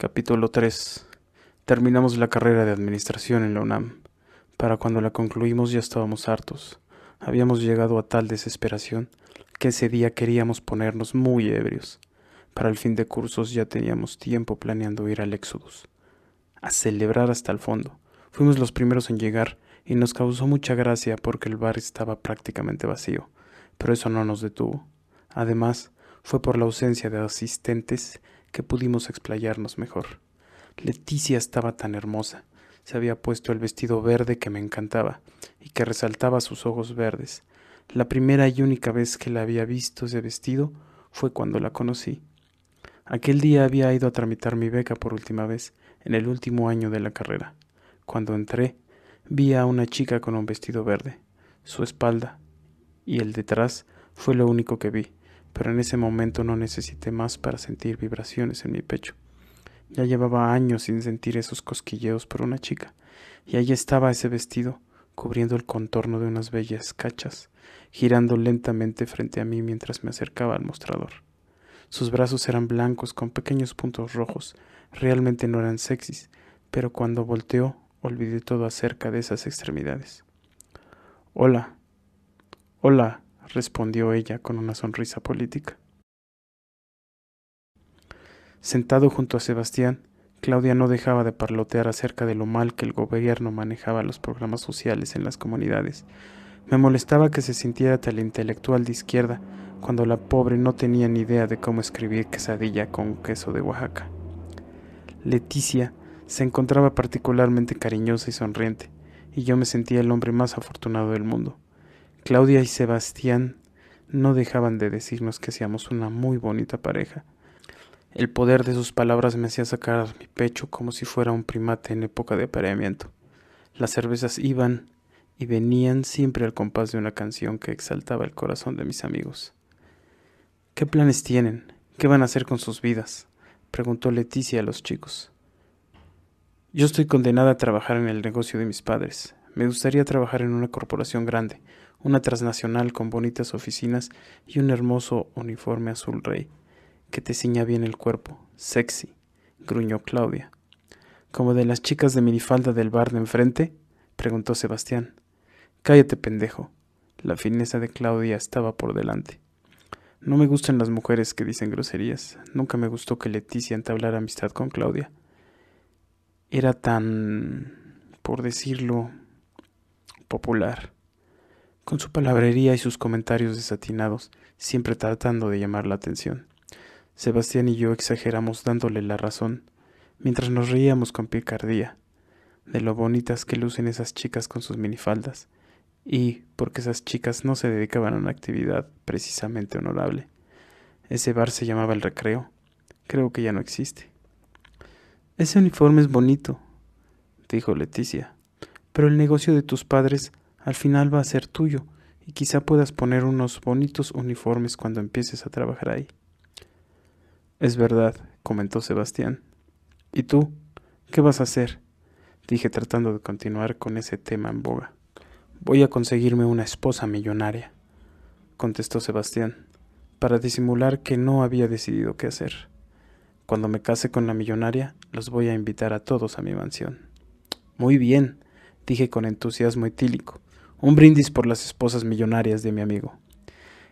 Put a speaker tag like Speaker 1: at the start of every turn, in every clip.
Speaker 1: Capítulo 3. Terminamos la carrera de administración en la UNAM. Para cuando la concluimos ya estábamos hartos. Habíamos llegado a tal desesperación que ese día queríamos ponernos muy ebrios. Para el fin de cursos ya teníamos tiempo planeando ir al Éxodus. A celebrar hasta el fondo. Fuimos los primeros en llegar y nos causó mucha gracia porque el bar estaba prácticamente vacío, pero eso no nos detuvo. Además, fue por la ausencia de asistentes que pudimos explayarnos mejor. Leticia estaba tan hermosa. Se había puesto el vestido verde que me encantaba y que resaltaba sus ojos verdes. La primera y única vez que la había visto ese vestido fue cuando la conocí. Aquel día había ido a tramitar mi beca por última vez, en el último año de la carrera. Cuando entré, vi a una chica con un vestido verde. Su espalda y el detrás fue lo único que vi pero en ese momento no necesité más para sentir vibraciones en mi pecho. Ya llevaba años sin sentir esos cosquilleos por una chica, y allí estaba ese vestido, cubriendo el contorno de unas bellas cachas, girando lentamente frente a mí mientras me acercaba al mostrador. Sus brazos eran blancos con pequeños puntos rojos, realmente no eran sexys, pero cuando volteó olvidé todo acerca de esas extremidades. Hola. Hola, respondió ella con una sonrisa política. Sentado junto a Sebastián, Claudia no dejaba de parlotear acerca de lo mal que el gobierno manejaba los programas sociales en las comunidades. Me molestaba que se sintiera tal intelectual de izquierda cuando la pobre no tenía ni idea de cómo escribir quesadilla con queso de Oaxaca. Leticia se encontraba particularmente cariñosa y sonriente, y yo me sentía el hombre más afortunado del mundo. Claudia y Sebastián no dejaban de decirnos que hacíamos una muy bonita pareja. El poder de sus palabras me hacía sacar mi pecho como si fuera un primate en época de apareamiento. Las cervezas iban y venían siempre al compás de una canción que exaltaba el corazón de mis amigos. ¿Qué planes tienen? ¿Qué van a hacer con sus vidas? preguntó Leticia a los chicos. Yo estoy condenada a trabajar en el negocio de mis padres. Me gustaría trabajar en una corporación grande, una transnacional con bonitas oficinas y un hermoso uniforme azul rey, que te ciña bien el cuerpo, sexy, gruñó Claudia. ¿Como de las chicas de minifalda del bar de enfrente? preguntó Sebastián. Cállate, pendejo. La fineza de Claudia estaba por delante. No me gustan las mujeres que dicen groserías. Nunca me gustó que Leticia entablara amistad con Claudia. Era tan, por decirlo, popular con su palabrería y sus comentarios desatinados, siempre tratando de llamar la atención. Sebastián y yo exageramos dándole la razón, mientras nos reíamos con picardía, de lo bonitas que lucen esas chicas con sus minifaldas, y porque esas chicas no se dedicaban a una actividad precisamente honorable. Ese bar se llamaba el recreo. Creo que ya no existe. Ese uniforme es bonito, dijo Leticia, pero el negocio de tus padres al final va a ser tuyo y quizá puedas poner unos bonitos uniformes cuando empieces a trabajar ahí. Es verdad, comentó Sebastián. ¿Y tú? ¿Qué vas a hacer? dije tratando de continuar con ese tema en boga. Voy a conseguirme una esposa millonaria, contestó Sebastián, para disimular que no había decidido qué hacer. Cuando me case con la millonaria, los voy a invitar a todos a mi mansión. Muy bien, dije con entusiasmo etílico, un brindis por las esposas millonarias de mi amigo.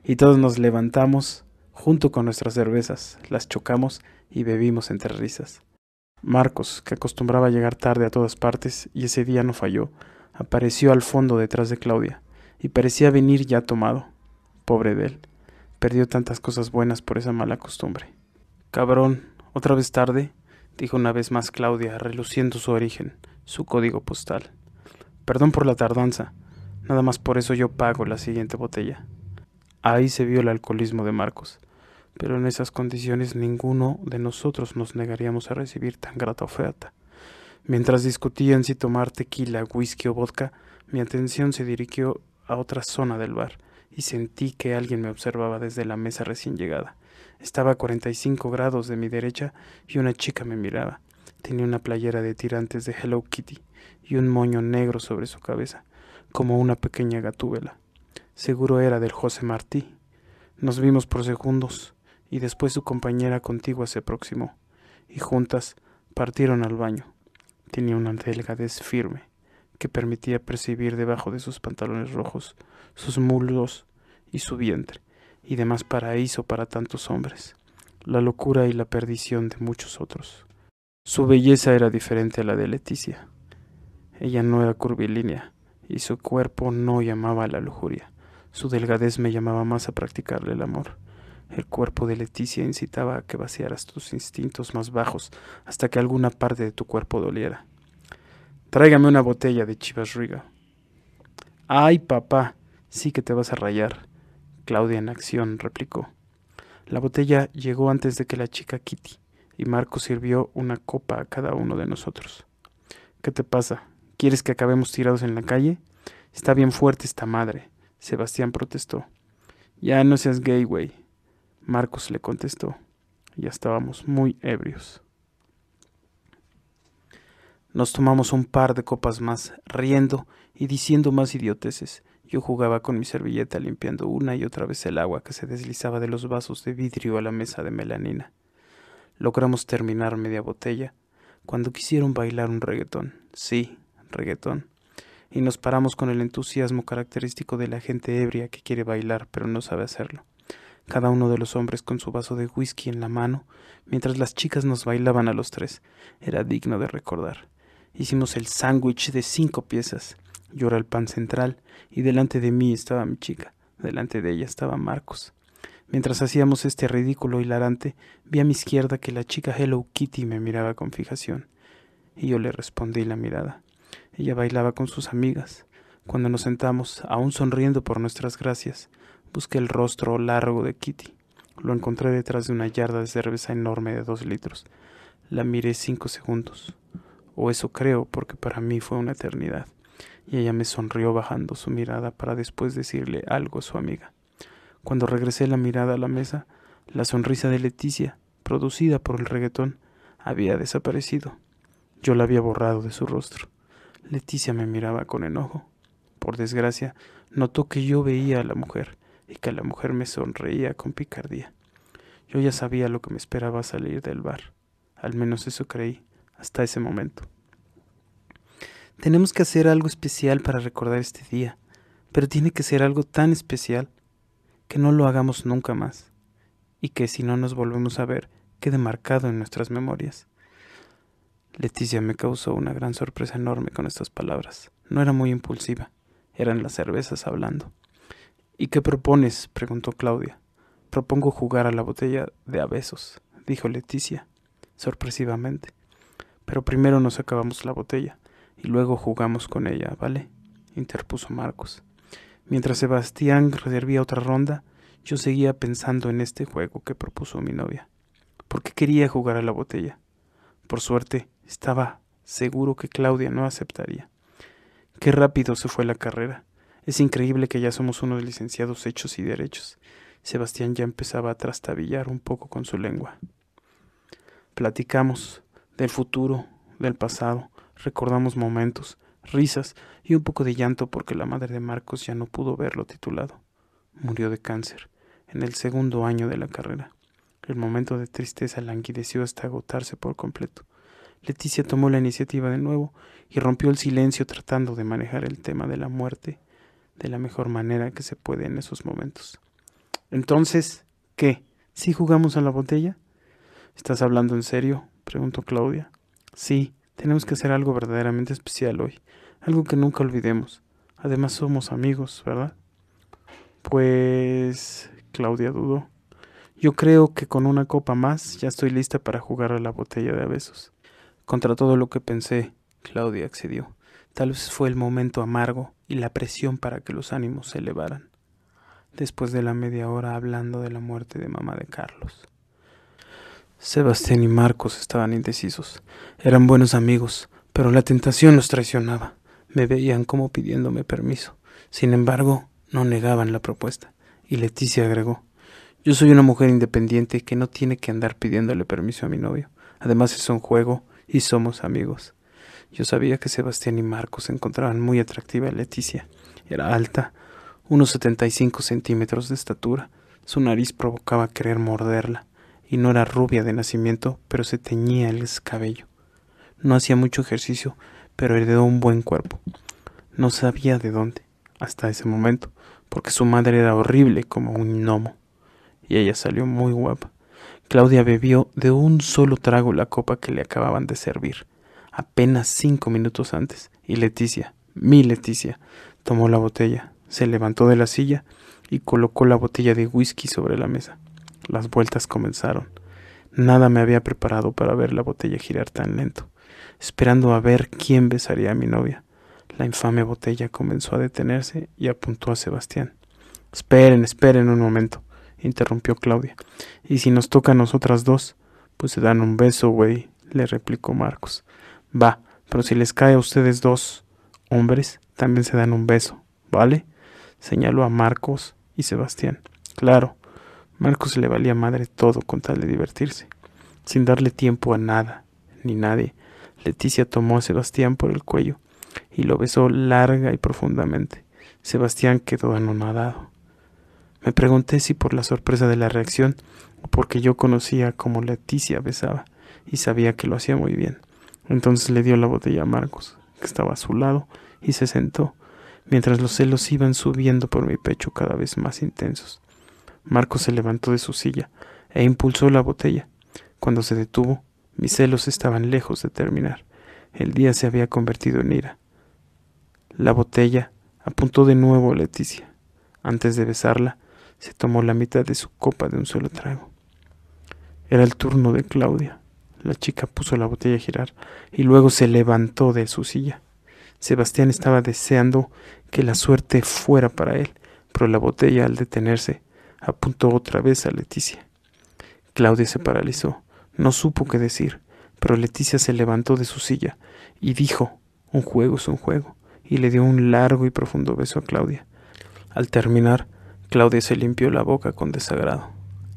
Speaker 1: Y todos nos levantamos junto con nuestras cervezas, las chocamos y bebimos entre risas. Marcos, que acostumbraba llegar tarde a todas partes y ese día no falló, apareció al fondo detrás de Claudia y parecía venir ya tomado. Pobre de él, perdió tantas cosas buenas por esa mala costumbre. Cabrón, otra vez tarde, dijo una vez más Claudia, reluciendo su origen, su código postal. Perdón por la tardanza, Nada más por eso yo pago la siguiente botella. Ahí se vio el alcoholismo de Marcos, pero en esas condiciones ninguno de nosotros nos negaríamos a recibir tan grata oferta. Mientras discutían si tomar tequila, whisky o vodka, mi atención se dirigió a otra zona del bar y sentí que alguien me observaba desde la mesa recién llegada. Estaba a 45 grados de mi derecha y una chica me miraba. Tenía una playera de tirantes de Hello Kitty y un moño negro sobre su cabeza como una pequeña gatúbela. Seguro era del José Martí. Nos vimos por segundos, y después su compañera contigua se aproximó, y juntas Partieron al baño. Tenía una delgadez firme que permitía percibir debajo de sus pantalones rojos sus muslos y su vientre, y demás paraíso para tantos hombres, la locura y la perdición de muchos otros. Su belleza era diferente a la de Leticia. Ella no era curvilínea, y su cuerpo no llamaba a la lujuria. Su delgadez me llamaba más a practicarle el amor. El cuerpo de Leticia incitaba a que vaciaras tus instintos más bajos hasta que alguna parte de tu cuerpo doliera. Tráigame una botella de Chivas Riga. Ay, papá, sí que te vas a rayar. Claudia en acción replicó. La botella llegó antes de que la chica Kitty, y Marco sirvió una copa a cada uno de nosotros. ¿Qué te pasa? ¿Quieres que acabemos tirados en la calle? Está bien fuerte esta madre. Sebastián protestó. Ya no seas gay, güey. Marcos le contestó. Ya estábamos muy ebrios. Nos tomamos un par de copas más, riendo y diciendo más idioteces. Yo jugaba con mi servilleta limpiando una y otra vez el agua que se deslizaba de los vasos de vidrio a la mesa de melanina. Logramos terminar media botella cuando quisieron bailar un reggaetón. Sí, reggaetón. Y nos paramos con el entusiasmo característico de la gente ebria que quiere bailar pero no sabe hacerlo cada uno de los hombres con su vaso de whisky en la mano, mientras las chicas nos bailaban a los tres. Era digno de recordar. Hicimos el sándwich de cinco piezas. Yo era el pan central, y delante de mí estaba mi chica, delante de ella estaba Marcos. Mientras hacíamos este ridículo hilarante, vi a mi izquierda que la chica Hello Kitty me miraba con fijación, y yo le respondí la mirada. Ella bailaba con sus amigas. Cuando nos sentamos, aún sonriendo por nuestras gracias, Busqué el rostro largo de Kitty. Lo encontré detrás de una yarda de cerveza enorme de dos litros. La miré cinco segundos. O eso creo, porque para mí fue una eternidad. Y ella me sonrió bajando su mirada para después decirle algo a su amiga. Cuando regresé la mirada a la mesa, la sonrisa de Leticia, producida por el reggaetón, había desaparecido. Yo la había borrado de su rostro. Leticia me miraba con enojo. Por desgracia, notó que yo veía a la mujer y que la mujer me sonreía con picardía. Yo ya sabía lo que me esperaba salir del bar. Al menos eso creí hasta ese momento. Tenemos que hacer algo especial para recordar este día, pero tiene que ser algo tan especial que no lo hagamos nunca más y que si no nos volvemos a ver quede marcado en nuestras memorias. Leticia me causó una gran sorpresa enorme con estas palabras. No era muy impulsiva, eran las cervezas hablando. ¿Y qué propones? preguntó Claudia. Propongo jugar a la botella de a besos, dijo Leticia, sorpresivamente. Pero primero nos acabamos la botella y luego jugamos con ella, ¿vale? interpuso Marcos. Mientras Sebastián reservía otra ronda, yo seguía pensando en este juego que propuso mi novia. ¿Por qué quería jugar a la botella? Por suerte, estaba seguro que Claudia no aceptaría. Qué rápido se fue la carrera. Es increíble que ya somos unos licenciados hechos y derechos. Sebastián ya empezaba a trastabillar un poco con su lengua. Platicamos del futuro, del pasado, recordamos momentos, risas y un poco de llanto porque la madre de Marcos ya no pudo verlo titulado. Murió de cáncer en el segundo año de la carrera. El momento de tristeza languideció hasta agotarse por completo. Leticia tomó la iniciativa de nuevo y rompió el silencio tratando de manejar el tema de la muerte de la mejor manera que se puede en esos momentos. Entonces, ¿qué? ¿Sí jugamos a la botella? ¿Estás hablando en serio? preguntó Claudia. Sí, tenemos que hacer algo verdaderamente especial hoy, algo que nunca olvidemos. Además somos amigos, ¿verdad? Pues... Claudia dudó. Yo creo que con una copa más ya estoy lista para jugar a la botella de besos. Contra todo lo que pensé, Claudia accedió. Tal vez fue el momento amargo y la presión para que los ánimos se elevaran, después de la media hora hablando de la muerte de mamá de Carlos. Sebastián y Marcos estaban indecisos. Eran buenos amigos, pero la tentación los traicionaba. Me veían como pidiéndome permiso. Sin embargo, no negaban la propuesta. Y Leticia agregó, yo soy una mujer independiente que no tiene que andar pidiéndole permiso a mi novio. Además es un juego y somos amigos. Yo sabía que Sebastián y Marcos encontraban muy atractiva a Leticia. Era alta, unos setenta y cinco centímetros de estatura. Su nariz provocaba querer morderla, y no era rubia de nacimiento, pero se teñía el cabello. No hacía mucho ejercicio, pero heredó un buen cuerpo. No sabía de dónde, hasta ese momento, porque su madre era horrible como un gnomo, y ella salió muy guapa. Claudia bebió de un solo trago la copa que le acababan de servir, apenas cinco minutos antes, y Leticia, mi Leticia, tomó la botella, se levantó de la silla y colocó la botella de whisky sobre la mesa. Las vueltas comenzaron. Nada me había preparado para ver la botella girar tan lento, esperando a ver quién besaría a mi novia. La infame botella comenzó a detenerse y apuntó a Sebastián. Esperen, esperen un momento, interrumpió Claudia. Y si nos toca a nosotras dos, pues se dan un beso, güey, le replicó Marcos. Va, pero si les cae a ustedes dos hombres, también se dan un beso, ¿vale? señaló a Marcos y Sebastián. Claro, Marcos le valía madre todo con tal de divertirse. Sin darle tiempo a nada, ni nadie, Leticia tomó a Sebastián por el cuello y lo besó larga y profundamente. Sebastián quedó anonadado. Me pregunté si por la sorpresa de la reacción o porque yo conocía cómo Leticia besaba y sabía que lo hacía muy bien. Entonces le dio la botella a Marcos, que estaba a su lado, y se sentó, mientras los celos iban subiendo por mi pecho cada vez más intensos. Marcos se levantó de su silla e impulsó la botella. Cuando se detuvo, mis celos estaban lejos de terminar. El día se había convertido en ira. La botella apuntó de nuevo a Leticia. Antes de besarla, se tomó la mitad de su copa de un solo trago. Era el turno de Claudia. La chica puso la botella a girar y luego se levantó de su silla. Sebastián estaba deseando que la suerte fuera para él, pero la botella al detenerse apuntó otra vez a Leticia. Claudia se paralizó, no supo qué decir, pero Leticia se levantó de su silla y dijo, un juego es un juego, y le dio un largo y profundo beso a Claudia. Al terminar, Claudia se limpió la boca con desagrado.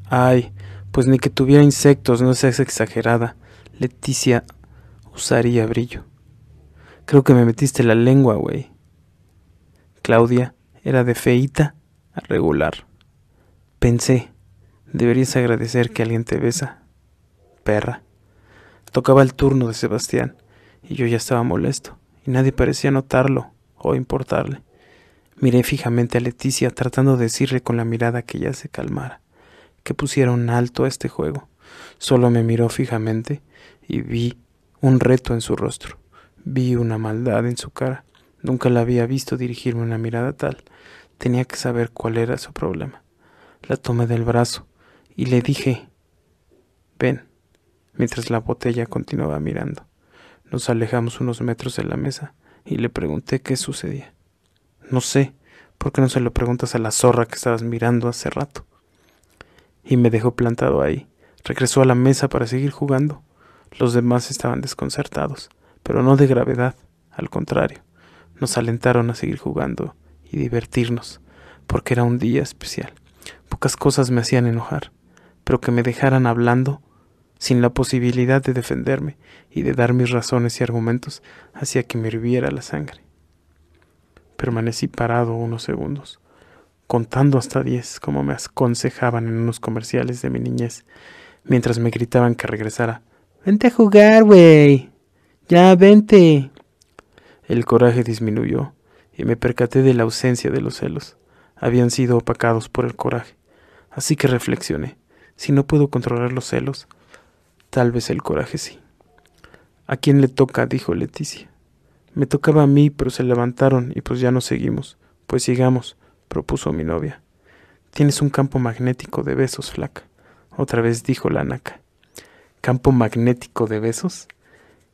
Speaker 1: Ay, pues ni que tuviera insectos, no seas exagerada. Leticia usaría brillo. Creo que me metiste la lengua, güey. Claudia era de feita a regular. Pensé, deberías agradecer que alguien te besa. Perra. Tocaba el turno de Sebastián, y yo ya estaba molesto, y nadie parecía notarlo o importarle. Miré fijamente a Leticia tratando de decirle con la mirada que ya se calmara, que pusiera un alto a este juego. Solo me miró fijamente y vi un reto en su rostro. Vi una maldad en su cara. Nunca la había visto dirigirme una mirada tal. Tenía que saber cuál era su problema. La tomé del brazo y le dije Ven, mientras la botella continuaba mirando. Nos alejamos unos metros de la mesa y le pregunté qué sucedía. No sé, ¿por qué no se lo preguntas a la zorra que estabas mirando hace rato? Y me dejó plantado ahí. Regresó a la mesa para seguir jugando. Los demás estaban desconcertados pero no de gravedad, al contrario, nos alentaron a seguir jugando y divertirnos, porque era un día especial. Pocas cosas me hacían enojar, pero que me dejaran hablando sin la posibilidad de defenderme y de dar mis razones y argumentos hacía que me hirviera la sangre. Permanecí parado unos segundos, contando hasta diez como me aconsejaban en unos comerciales de mi niñez, mientras me gritaban que regresara. Vente a jugar, güey. Ya, vente. El coraje disminuyó y me percaté de la ausencia de los celos. Habían sido opacados por el coraje. Así que reflexioné. Si no puedo controlar los celos, tal vez el coraje sí. ¿A quién le toca? dijo Leticia. Me tocaba a mí, pero se levantaron y pues ya no seguimos. Pues sigamos, propuso mi novia. Tienes un campo magnético de besos, flaca. Otra vez dijo la naca. ¿Campo magnético de besos?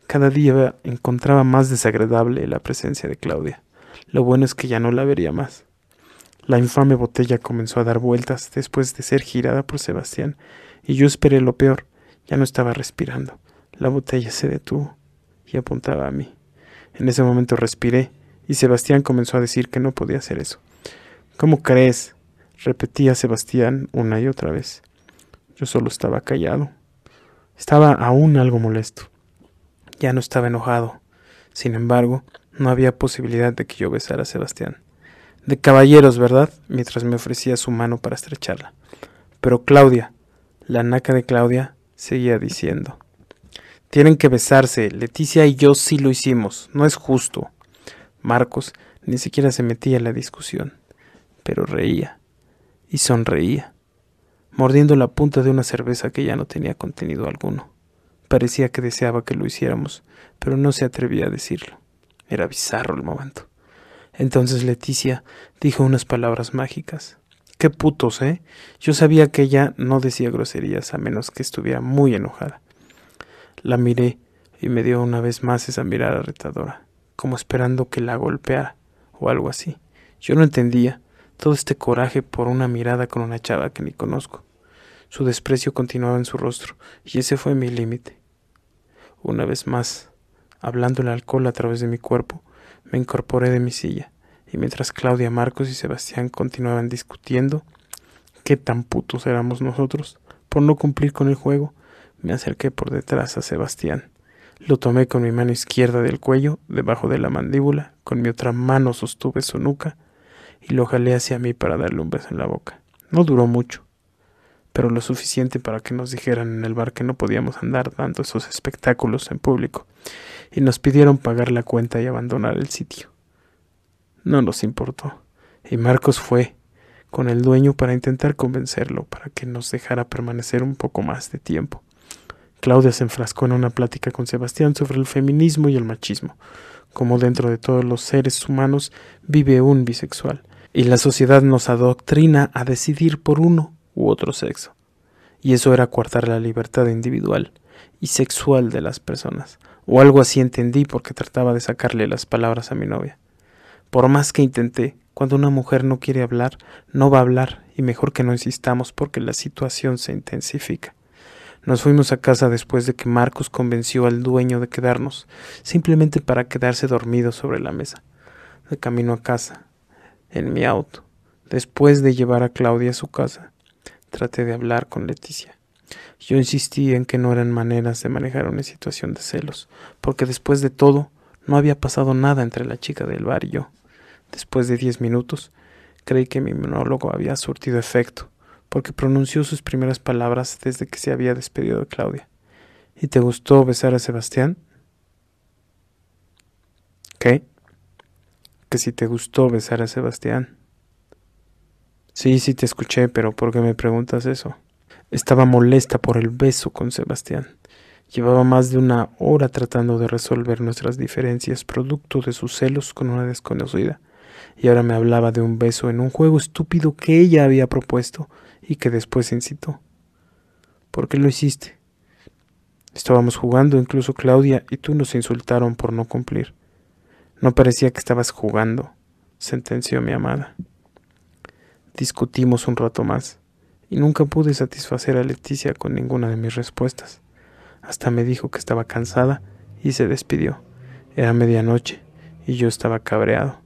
Speaker 1: Cada día encontraba más desagradable la presencia de Claudia. Lo bueno es que ya no la vería más. La infame botella comenzó a dar vueltas después de ser girada por Sebastián, y yo esperé lo peor. Ya no estaba respirando. La botella se detuvo y apuntaba a mí. En ese momento respiré, y Sebastián comenzó a decir que no podía hacer eso. ¿Cómo crees? repetía Sebastián una y otra vez. Yo solo estaba callado. Estaba aún algo molesto. Ya no estaba enojado. Sin embargo, no había posibilidad de que yo besara a Sebastián. De caballeros, ¿verdad? mientras me ofrecía su mano para estrecharla. Pero Claudia, la naca de Claudia, seguía diciendo Tienen que besarse. Leticia y yo sí lo hicimos. No es justo. Marcos ni siquiera se metía en la discusión, pero reía y sonreía, mordiendo la punta de una cerveza que ya no tenía contenido alguno. Parecía que deseaba que lo hiciéramos, pero no se atrevía a decirlo. Era bizarro el momento. Entonces Leticia dijo unas palabras mágicas. Qué putos, ¿eh? Yo sabía que ella no decía groserías a menos que estuviera muy enojada. La miré y me dio una vez más esa mirada retadora, como esperando que la golpeara o algo así. Yo no entendía todo este coraje por una mirada con una chava que ni conozco. Su desprecio continuaba en su rostro, y ese fue mi límite. Una vez más, hablando el alcohol a través de mi cuerpo, me incorporé de mi silla, y mientras Claudia, Marcos y Sebastián continuaban discutiendo qué tan putos éramos nosotros por no cumplir con el juego, me acerqué por detrás a Sebastián. Lo tomé con mi mano izquierda del cuello, debajo de la mandíbula, con mi otra mano sostuve su nuca y lo jalé hacia mí para darle un beso en la boca. No duró mucho, pero lo suficiente para que nos dijeran en el bar que no podíamos andar dando esos espectáculos en público, y nos pidieron pagar la cuenta y abandonar el sitio. No nos importó, y Marcos fue con el dueño para intentar convencerlo para que nos dejara permanecer un poco más de tiempo. Claudia se enfrascó en una plática con Sebastián sobre el feminismo y el machismo, como dentro de todos los seres humanos vive un bisexual, y la sociedad nos adoctrina a decidir por uno u otro sexo. Y eso era coartar la libertad individual y sexual de las personas, o algo así entendí porque trataba de sacarle las palabras a mi novia. Por más que intenté, cuando una mujer no quiere hablar, no va a hablar, y mejor que no insistamos porque la situación se intensifica. Nos fuimos a casa después de que Marcos convenció al dueño de quedarnos, simplemente para quedarse dormido sobre la mesa. De camino a casa, en mi auto, después de llevar a Claudia a su casa, traté de hablar con Leticia. Yo insistí en que no eran maneras de manejar una situación de celos, porque después de todo no había pasado nada entre la chica del bar y yo. Después de diez minutos, creí que mi monólogo había surtido efecto porque pronunció sus primeras palabras desde que se había despedido de Claudia. ¿Y te gustó besar a Sebastián? ¿Qué? Que si te gustó besar a Sebastián. Sí, sí te escuché, pero ¿por qué me preguntas eso? Estaba molesta por el beso con Sebastián. Llevaba más de una hora tratando de resolver nuestras diferencias producto de sus celos con una desconocida, y ahora me hablaba de un beso en un juego estúpido que ella había propuesto y que después incitó. ¿Por qué lo hiciste? Estábamos jugando, incluso Claudia y tú nos insultaron por no cumplir. No parecía que estabas jugando, sentenció mi amada. Discutimos un rato más, y nunca pude satisfacer a Leticia con ninguna de mis respuestas. Hasta me dijo que estaba cansada y se despidió. Era medianoche y yo estaba cabreado.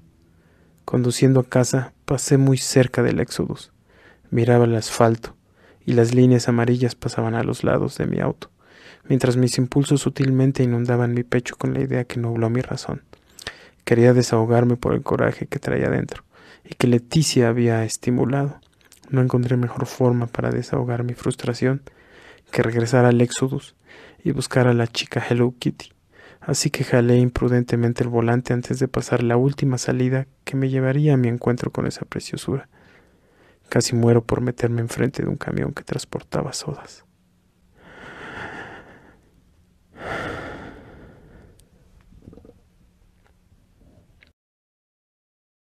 Speaker 1: Conduciendo a casa pasé muy cerca del Éxodus. Miraba el asfalto y las líneas amarillas pasaban a los lados de mi auto, mientras mis impulsos sutilmente inundaban mi pecho con la idea que nubló mi razón. Quería desahogarme por el coraje que traía dentro y que Leticia había estimulado. No encontré mejor forma para desahogar mi frustración que regresar al Exodus y buscar a la chica Hello Kitty así que jalé imprudentemente el volante antes de pasar la última salida que me llevaría a mi encuentro con esa preciosura. Casi muero por meterme enfrente de un camión que transportaba sodas.